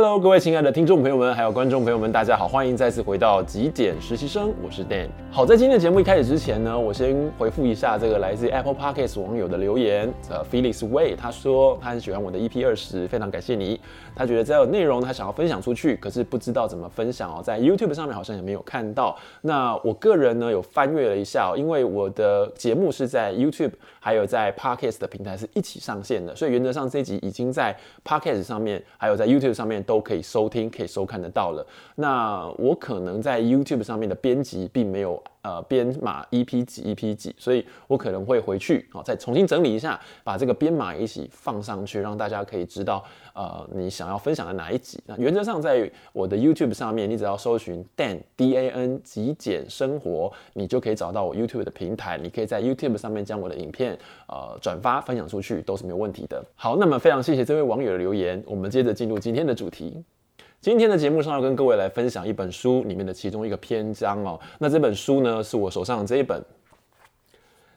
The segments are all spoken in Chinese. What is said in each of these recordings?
Hello，各位亲爱的听众朋友们，还有观众朋友们，大家好，欢迎再次回到极简实习生，我是 Dan。好，在今天的节目一开始之前呢，我先回复一下这个来自 Apple Podcast 网友的留言。呃，Felix Way 他说他很喜欢我的 EP 二十，非常感谢你。他觉得这内容他想要分享出去，可是不知道怎么分享哦，在 YouTube 上面好像也没有看到。那我个人呢有翻阅了一下，因为我的节目是在 YouTube 还有在 Podcast 的平台是一起上线的，所以原则上这集已经在 Podcast 上面还有在 YouTube 上面。都可以收听，可以收看得到了。那我可能在 YouTube 上面的编辑并没有呃编码 EP 几 EP 几，所以我可能会回去啊再重新整理一下，把这个编码一起放上去，让大家可以知道呃你想要分享的哪一集。那原则上在我的 YouTube 上面，你只要搜寻 Dan D A N 极简生活，你就可以找到我 YouTube 的平台。你可以在 YouTube 上面将我的影片呃转发分享出去，都是没有问题的。好，那么非常谢谢这位网友的留言，我们接着进入今天的主题。今天的节目上要跟各位来分享一本书里面的其中一个篇章哦。那这本书呢，是我手上的这一本，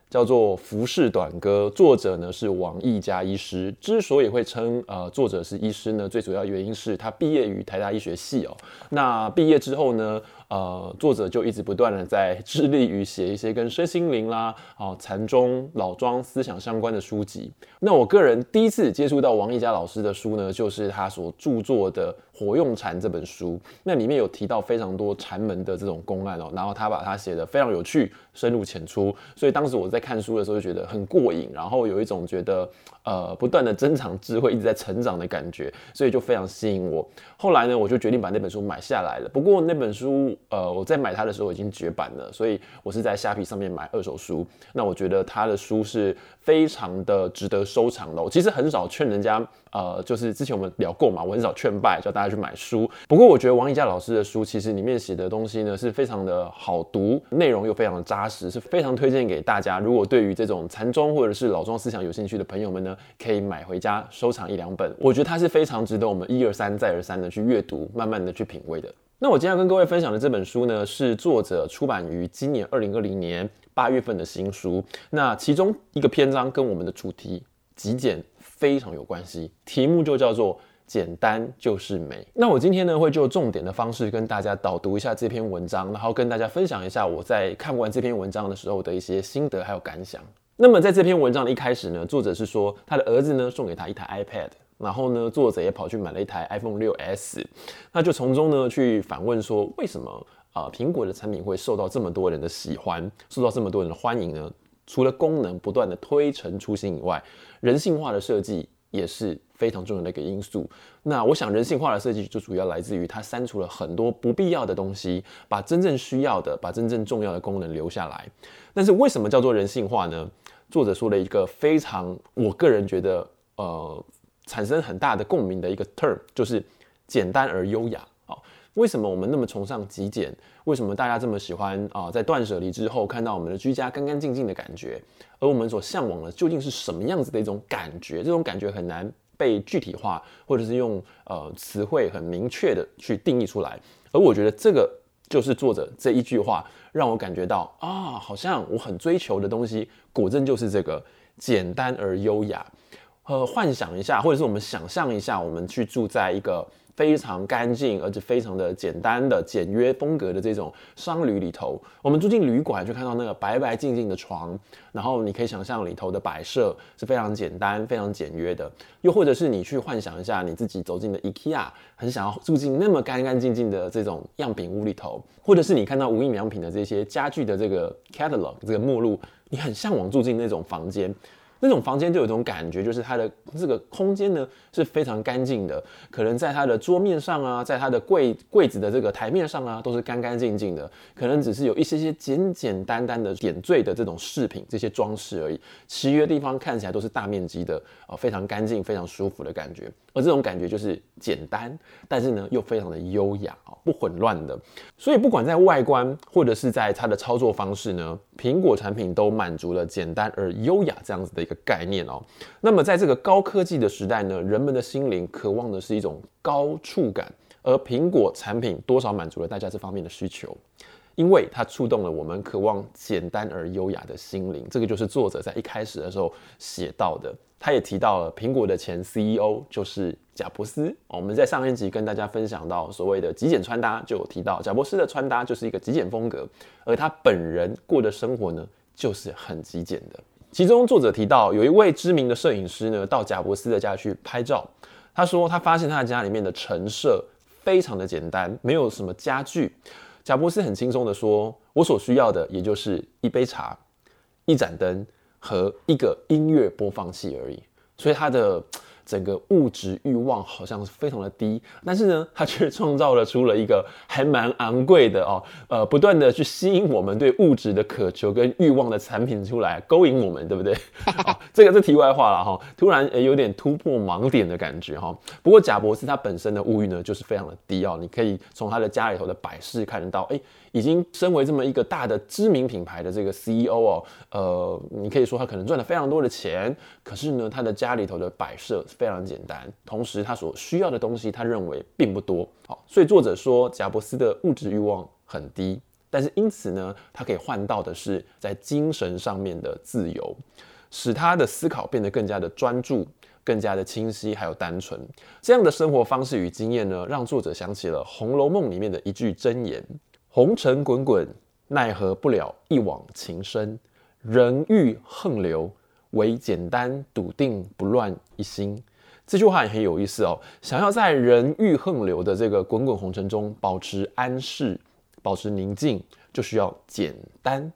叫做《浮世短歌》，作者呢是王毅嘉医师。之所以会称呃作者是医师呢，最主要原因是他毕业于台大医学系哦。那毕业之后呢，呃，作者就一直不断的在致力于写一些跟身心灵啦、哦禅宗、老庄思想相关的书籍。那我个人第一次接触到王毅嘉老师的书呢，就是他所著作的《活用禅》这本书。那里面有提到非常多禅门的这种公案哦，然后他把它写得非常有趣、深入浅出，所以当时我在看书的时候就觉得很过瘾，然后有一种觉得呃不断的增长智慧、一直在成长的感觉，所以就非常吸引我。后来呢，我就决定把那本书买下来了。不过那本书。呃，我在买它的时候已经绝版了，所以我是在虾皮上面买二手书。那我觉得他的书是非常的值得收藏的。我其实很少劝人家，呃，就是之前我们聊过嘛，我很少劝败叫大家去买书。不过我觉得王一嘉老师的书，其实里面写的东西呢是非常的好读，内容又非常的扎实，是非常推荐给大家。如果对于这种禅宗或者是老庄思想有兴趣的朋友们呢，可以买回家收藏一两本。我觉得它是非常值得我们一而三再而三的去阅读，慢慢的去品味的。那我今天要跟各位分享的这本书呢，是作者出版于今年二零二零年八月份的新书。那其中一个篇章跟我们的主题极简非常有关系，题目就叫做“简单就是美”。那我今天呢，会就重点的方式跟大家导读一下这篇文章，然后跟大家分享一下我在看完这篇文章的时候的一些心得还有感想。那么在这篇文章的一开始呢，作者是说他的儿子呢送给他一台 iPad。然后呢，作者也跑去买了一台 iPhone 6s，那就从中呢去反问说，为什么啊、苹果的产品会受到这么多人的喜欢，受到这么多人的欢迎呢？除了功能不断的推陈出新以外，人性化的设计也是非常重要的一个因素。那我想，人性化的设计就主要来自于它删除了很多不必要的东西，把真正需要的、把真正重要的功能留下来。但是为什么叫做人性化呢？作者说了一个非常，我个人觉得呃。产生很大的共鸣的一个 term 就是简单而优雅啊。为什么我们那么崇尚极简？为什么大家这么喜欢啊？在断舍离之后，看到我们的居家干干净净的感觉，而我们所向往的究竟是什么样子的一种感觉？这种感觉很难被具体化，或者是用呃词汇很明确的去定义出来。而我觉得这个就是作者这一句话让我感觉到啊，好像我很追求的东西，果真就是这个简单而优雅。呃，幻想一下，或者是我们想象一下，我们去住在一个非常干净而且非常的简单的简约风格的这种商旅里头。我们住进旅馆，就看到那个白白净净的床，然后你可以想象里头的摆设是非常简单、非常简约的。又或者是你去幻想一下，你自己走进的 IKEA，很想要住进那么干干净净的这种样品屋里头，或者是你看到无印良品的这些家具的这个 catalog 这个目录，你很向往住进那种房间。那种房间就有一种感觉，就是它的这个空间呢是非常干净的，可能在它的桌面上啊，在它的柜柜子的这个台面上啊，都是干干净净的，可能只是有一些些简简单单的点缀的这种饰品，这些装饰而已，其余的地方看起来都是大面积的，呃，非常干净、非常舒服的感觉。而这种感觉就是简单，但是呢又非常的优雅啊，不混乱的。所以不管在外观或者是在它的操作方式呢，苹果产品都满足了简单而优雅这样子的一个概念哦。那么在这个高科技的时代呢，人们的心灵渴望的是一种高触感，而苹果产品多少满足了大家这方面的需求，因为它触动了我们渴望简单而优雅的心灵。这个就是作者在一开始的时候写到的。他也提到了苹果的前 CEO 就是贾伯斯。我们在上一集跟大家分享到所谓的极简穿搭，就有提到贾伯斯的穿搭就是一个极简风格，而他本人过的生活呢，就是很极简的。其中作者提到，有一位知名的摄影师呢，到贾伯斯的家去拍照。他说他发现他的家里面的陈设非常的简单，没有什么家具。贾伯斯很轻松的说：“我所需要的也就是一杯茶、一盏灯和一个音乐播放器而已。”所以他的。整个物质欲望好像是非常的低，但是呢，它却创造了出了一个还蛮昂贵的哦，呃，不断的去吸引我们对物质的渴求跟欲望的产品出来，勾引我们，对不对？好，这个是题外话了哈，突然有点突破盲点的感觉哈。不过贾博士他本身的物欲呢，就是非常的低哦，你可以从他的家里头的摆饰看得到，哎。已经身为这么一个大的知名品牌的这个 CEO 哦，呃，你可以说他可能赚了非常多的钱，可是呢，他的家里头的摆设非常简单，同时他所需要的东西他认为并不多。好，所以作者说贾伯斯的物质欲望很低，但是因此呢，他可以换到的是在精神上面的自由，使他的思考变得更加的专注、更加的清晰，还有单纯。这样的生活方式与经验呢，让作者想起了《红楼梦》里面的一句箴言。红尘滚滚，奈何不了一往情深。人欲横流，唯简单笃定不乱一心。这句话也很有意思哦。想要在人欲横流的这个滚滚红尘中保持安适、保持宁静，就需要简单。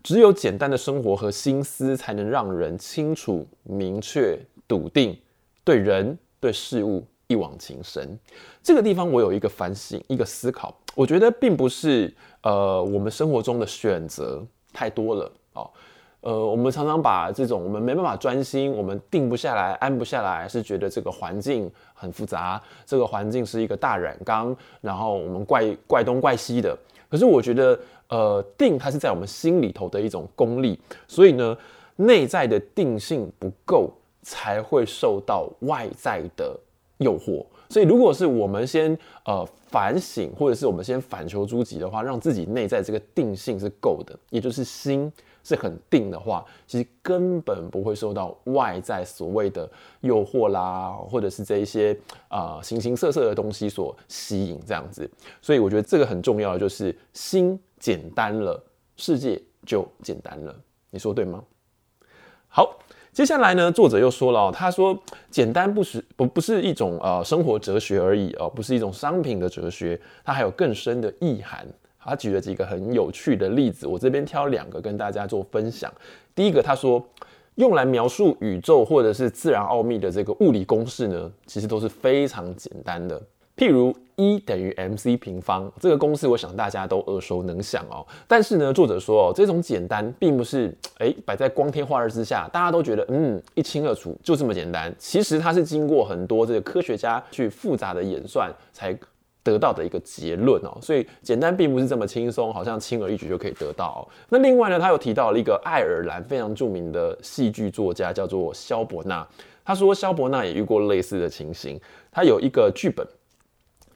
只有简单的生活和心思，才能让人清楚、明确、笃定，对人对事物一往情深。这个地方我有一个反省，一个思考。我觉得并不是呃，我们生活中的选择太多了哦，呃，我们常常把这种我们没办法专心，我们定不下来、安不下来，是觉得这个环境很复杂，这个环境是一个大染缸，然后我们怪怪东怪西的。可是我觉得，呃，定它是在我们心里头的一种功力，所以呢，内在的定性不够，才会受到外在的诱惑。所以，如果是我们先呃反省，或者是我们先反求诸己的话，让自己内在这个定性是够的，也就是心是很定的话，其实根本不会受到外在所谓的诱惑啦，或者是这一些啊、形形色色的东西所吸引这样子。所以，我觉得这个很重要的就是心简单了，世界就简单了。你说对吗？好。接下来呢，作者又说了哦，他说简单不是不不是一种呃生活哲学而已哦，不是一种商品的哲学，它还有更深的意涵。他举了几个很有趣的例子，我这边挑两个跟大家做分享。第一个，他说用来描述宇宙或者是自然奥秘的这个物理公式呢，其实都是非常简单的。譬如 E 等于 mc 平方这个公式，我想大家都耳熟能详哦。但是呢，作者说哦，这种简单并不是诶摆在光天化日之下，大家都觉得嗯一清二楚，就这么简单。其实它是经过很多这个科学家去复杂的演算才得到的一个结论哦。所以简单并不是这么轻松，好像轻而易举就可以得到哦。那另外呢，他又提到了一个爱尔兰非常著名的戏剧作家，叫做萧伯纳。他说萧伯纳也遇过类似的情形，他有一个剧本。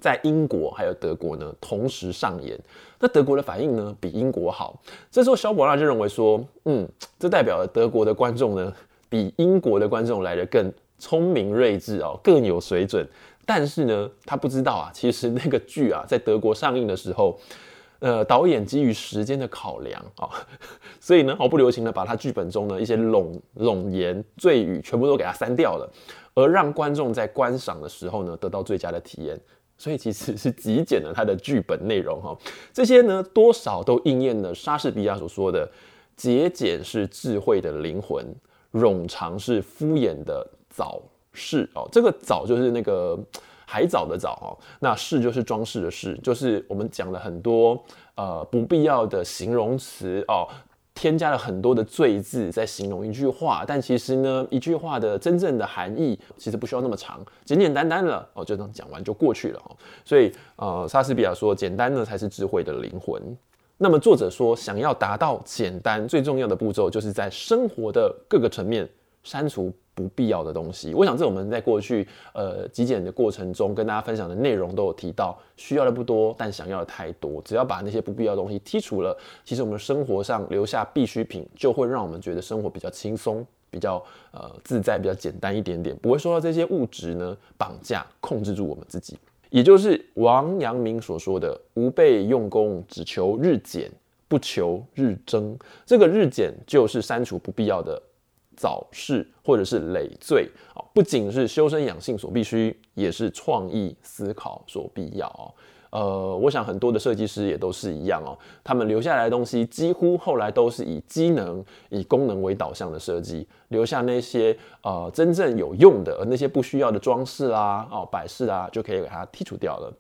在英国还有德国呢，同时上演。那德国的反应呢，比英国好。这时候萧伯纳就认为说，嗯，这代表了德国的观众呢，比英国的观众来得更聪明睿智哦，更有水准。但是呢，他不知道啊，其实那个剧啊，在德国上映的时候，呃，导演基于时间的考量啊，所以呢，毫不留情的把他剧本中的一些冗冗言赘语全部都给他删掉了，而让观众在观赏的时候呢，得到最佳的体验。所以其实是极简了他的剧本内容哈，这些呢多少都应验了莎士比亚所说的“节俭是智慧的灵魂，冗长是敷衍的早饰”哦。这个“早”就是那个海藻的“藻”哦，那“饰”就是装饰的“饰”，就是我们讲了很多呃不必要的形容词哦。添加了很多的罪字在形容一句话，但其实呢，一句话的真正的含义其实不需要那么长，简简单单的哦，就这样讲完就过去了哦。所以呃，莎士比亚说，简单呢才是智慧的灵魂。那么作者说，想要达到简单，最重要的步骤就是在生活的各个层面删除不必要的东西，我想这我们在过去呃极简的过程中跟大家分享的内容都有提到，需要的不多，但想要的太多。只要把那些不必要的东西剔除了，其实我们生活上留下必需品，就会让我们觉得生活比较轻松、比较呃自在，比较简单一点点，不会受到这些物质呢绑架控制住我们自己。也就是王阳明所说的“吾辈用功，只求日减，不求日增”。这个日减就是删除不必要的杂事或者是累赘啊，不仅是修身养性所必须，也是创意思考所必要。呃，我想很多的设计师也都是一样哦，他们留下来的东西几乎后来都是以机能、以功能为导向的设计，留下那些呃真正有用的，而那些不需要的装饰啊、哦摆饰啊，就可以给它剔除掉了。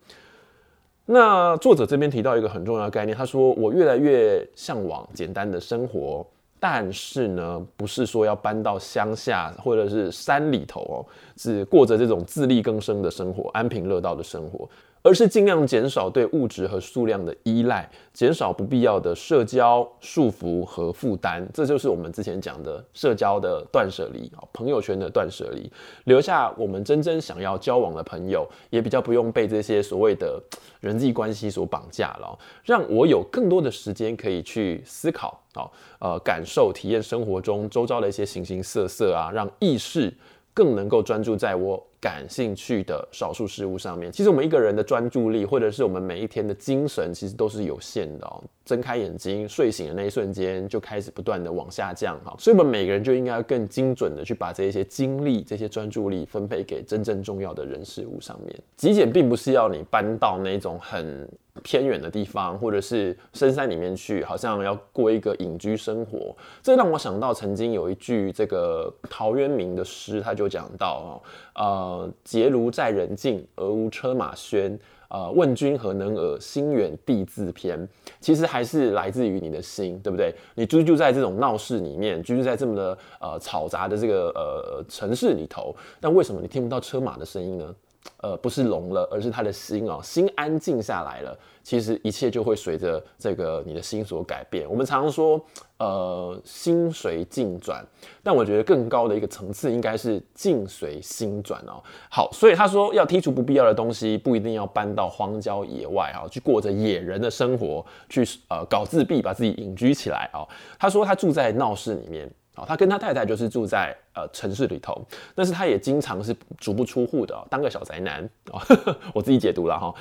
那作者这边提到一个很重要的概念，他说：“我越来越向往简单的生活，但是呢，不是说要搬到乡下或者是山里头哦，只过着这种自力更生的生活、安贫乐道的生活。”而是尽量减少对物质和数量的依赖，减少不必要的社交束缚和负担，这就是我们之前讲的社交的断舍离啊，朋友圈的断舍离，留下我们真正想要交往的朋友，也比较不用被这些所谓的人际关系所绑架了，让我有更多的时间可以去思考啊，呃，感受、体验生活中周遭的一些形形色色啊，让意识更能够专注在我感兴趣的少数事物上面，其实我们一个人的专注力，或者是我们每一天的精神，其实都是有限的哦。睁开眼睛，睡醒的那一瞬间，就开始不断的往下降哈。所以，我们每个人就应该要更精准的去把这些精力、这些专注力分配给真正重要的人事物上面。极简并不是要你搬到那种很偏远的地方，或者是深山里面去，好像要过一个隐居生活。这让我想到曾经有一句这个陶渊明的诗，他就讲到呃，结庐在人境，而无车马喧。呃，问君何能尔？心远地自偏。其实还是来自于你的心，对不对？你居住在这种闹市里面，居住在这么的呃嘈杂的这个呃城市里头，但为什么你听不到车马的声音呢？呃，不是聋了，而是他的心哦，心安静下来了。其实一切就会随着这个你的心所改变。我们常说，呃，心随境转，但我觉得更高的一个层次应该是境随心转哦。好，所以他说要剔除不必要的东西，不一定要搬到荒郊野外啊，去过着野人的生活，去呃搞自闭，把自己隐居起来啊。他说他住在闹市里面啊，他跟他太太就是住在呃城市里头，但是他也经常是足不出户的，当个小宅男啊。我自己解读了哈。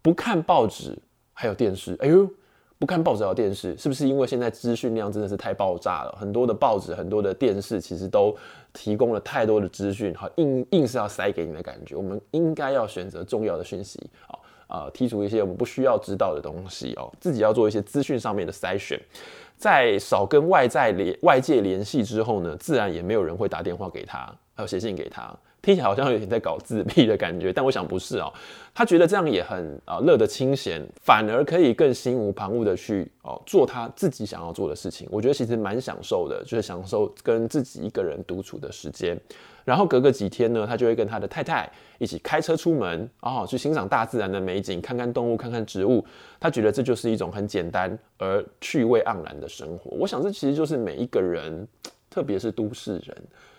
不看报纸，还有电视。哎呦，不看报纸还有电视，是不是因为现在资讯量真的是太爆炸了？很多的报纸，很多的电视，其实都提供了太多的资讯，好硬硬是要塞给你的感觉。我们应该要选择重要的讯息，啊、呃，剔除一些我们不需要知道的东西哦，自己要做一些资讯上面的筛选，在少跟外在联外界联系之后呢，自然也没有人会打电话给他，还有写信给他。听起来好像有点在搞自闭的感觉，但我想不是哦。他觉得这样也很啊乐得清闲，反而可以更心无旁骛的去哦做他自己想要做的事情。我觉得其实蛮享受的，就是享受跟自己一个人独处的时间。然后隔个几天呢，他就会跟他的太太一起开车出门啊，去欣赏大自然的美景，看看动物，看看植物。他觉得这就是一种很简单而趣味盎然的生活。我想这其实就是每一个人，特别是都市人。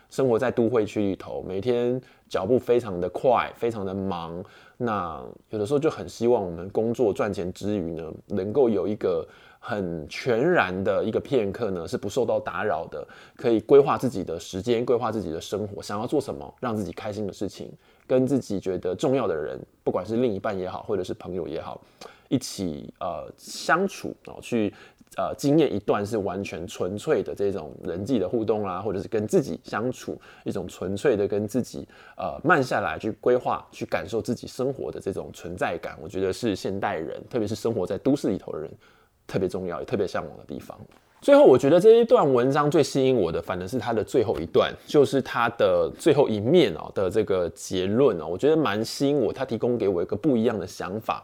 生活在都会区里头，每天脚步非常的快，非常的忙。那有的时候就很希望我们工作赚钱之余呢，能够有一个很全然的一个片刻呢，是不受到打扰的，可以规划自己的时间，规划自己的生活，想要做什么，让自己开心的事情，跟自己觉得重要的人，不管是另一半也好，或者是朋友也好，一起呃相处哦，去。呃，经验一段是完全纯粹的这种人际的互动啦，或者是跟自己相处一种纯粹的跟自己呃慢下来去规划、去感受自己生活的这种存在感，我觉得是现代人，特别是生活在都市里头的人特别重要也特别向往的地方。最后，我觉得这一段文章最吸引我的，反而是它的最后一段，就是它的最后一面哦的这个结论哦，我觉得蛮吸引我，它提供给我一个不一样的想法。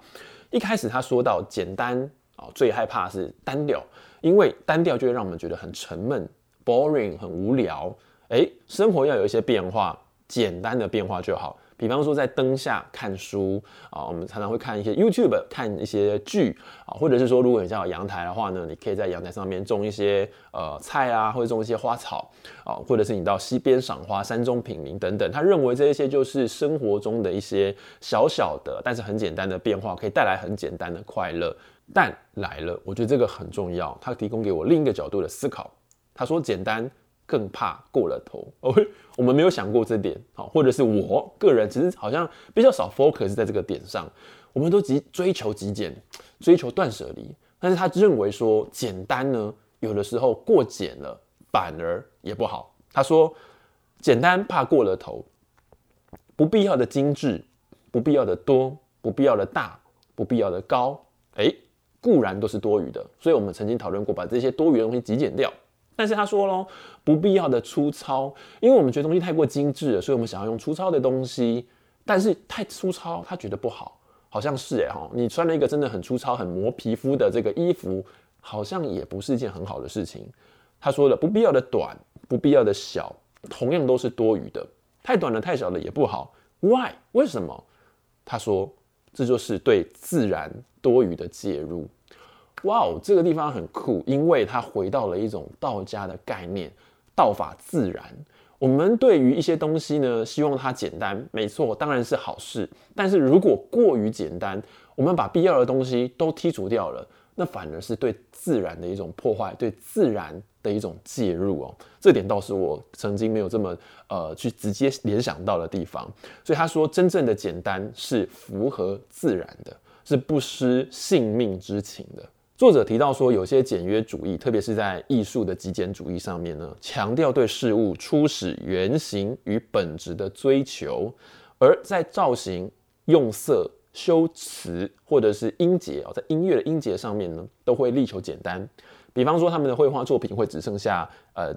一开始他说到简单。啊，最害怕是单调，因为单调就会让我们觉得很沉闷、boring、很无聊。诶，生活要有一些变化，简单的变化就好。比方说在灯下看书啊，我们常常会看一些 YouTube，看一些剧啊，或者是说，如果你家有阳台的话呢，你可以在阳台上面种一些呃菜啊，或者种一些花草啊，或者是你到溪边赏花、山中品茗等等。他认为这些就是生活中的一些小小的，但是很简单的变化，可以带来很简单的快乐。但来了，我觉得这个很重要。他提供给我另一个角度的思考。他说：“简单更怕过了头。OK，我们没有想过这点，好，或者是我个人其实好像比较少 focus 在这个点上。我们都急追求极简，追求断舍离，但是他认为说简单呢，有的时候过简了反而也不好。他说，简单怕过了头，不必要的精致，不必要的多，不必要的大，不必要的高，诶，固然都是多余的。所以我们曾经讨论过，把这些多余的东西极简掉。但是他说喽，不必要的粗糙，因为我们觉得东西太过精致了，所以我们想要用粗糙的东西，但是太粗糙，他觉得不好。好像是哎哈，你穿了一个真的很粗糙、很磨皮肤的这个衣服，好像也不是一件很好的事情。他说了，不必要的短，不必要的小，同样都是多余的。太短了、太小了也不好。Why？为什么？他说，这就是对自然多余的介入。哇哦，这个地方很酷，因为他回到了一种道家的概念，道法自然。我们对于一些东西呢，希望它简单，没错，当然是好事。但是如果过于简单，我们把必要的东西都剔除掉了，那反而是对自然的一种破坏，对自然的一种介入哦。这点倒是我曾经没有这么呃去直接联想到的地方。所以他说，真正的简单是符合自然的，是不失性命之情的。作者提到说，有些简约主义，特别是在艺术的极简主义上面呢，强调对事物初始原型与本质的追求，而在造型、用色、修辞或者是音节啊，在音乐的音节上面呢，都会力求简单。比方说，他们的绘画作品会只剩下呃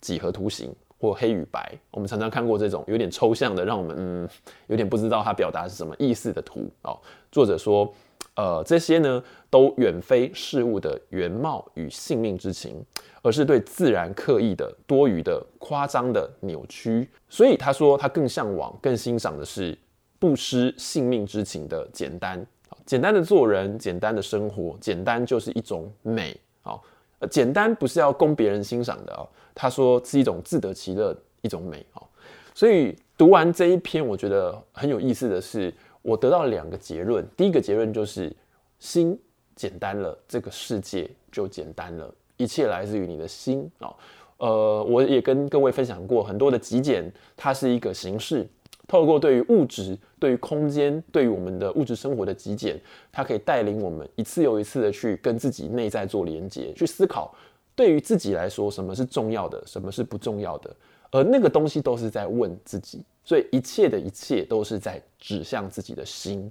几何图形或黑与白。我们常常看过这种有点抽象的，让我们嗯有点不知道它表达是什么意思的图哦。作者说。呃，这些呢，都远非事物的原貌与性命之情，而是对自然刻意的、多余的、夸张的扭曲。所以他说，他更向往、更欣赏的是不失性命之情的简单。简单的做人，简单的生活，简单就是一种美。好，简单不是要供别人欣赏的哦。他说是一种自得其乐一种美。好，所以读完这一篇，我觉得很有意思的是。我得到两个结论，第一个结论就是心简单了，这个世界就简单了，一切来自于你的心啊。呃，我也跟各位分享过很多的极简，它是一个形式，透过对于物质、对于空间、对于我们的物质生活的极简，它可以带领我们一次又一次的去跟自己内在做连接，去思考对于自己来说什么是重要的，什么是不重要的，而那个东西都是在问自己。所以一切的一切都是在指向自己的心，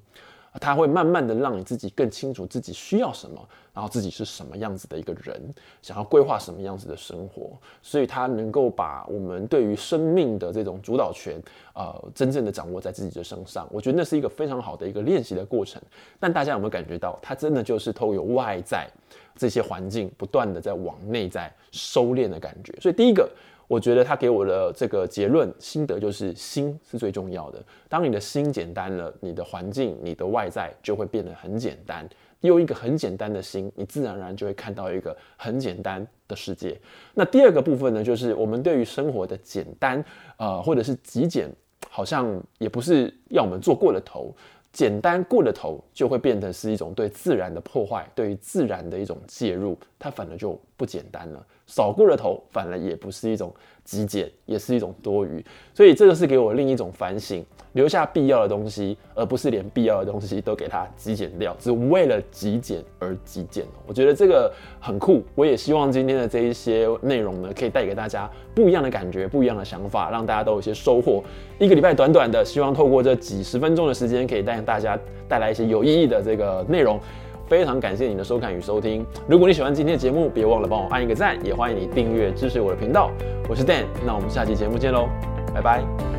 它会慢慢的让你自己更清楚自己需要什么，然后自己是什么样子的一个人，想要规划什么样子的生活，所以它能够把我们对于生命的这种主导权，呃，真正的掌握在自己的身上。我觉得那是一个非常好的一个练习的过程。但大家有没有感觉到，它真的就是透过外在这些环境，不断的在往内在收敛的感觉。所以第一个。我觉得他给我的这个结论心得就是心是最重要的。当你的心简单了，你的环境、你的外在就会变得很简单。用一个很简单的心，你自然而然就会看到一个很简单的世界。那第二个部分呢，就是我们对于生活的简单，呃，或者是极简，好像也不是要我们做过了头。简单过了头，就会变得是一种对自然的破坏，对于自然的一种介入，它反而就不简单了。少过了头，反而也不是一种极简，也是一种多余。所以这个是给我另一种反省，留下必要的东西，而不是连必要的东西都给它极简掉，只为了极简而极简。我觉得这个很酷。我也希望今天的这一些内容呢，可以带给大家不一样的感觉，不一样的想法，让大家都有一些收获。一个礼拜短短的，希望透过这几十分钟的时间，可以带大家带来一些有意义的这个内容。非常感谢你的收看与收听。如果你喜欢今天的节目，别忘了帮我按一个赞，也欢迎你订阅支持我的频道。我是 Dan，那我们下期节目见喽，拜拜。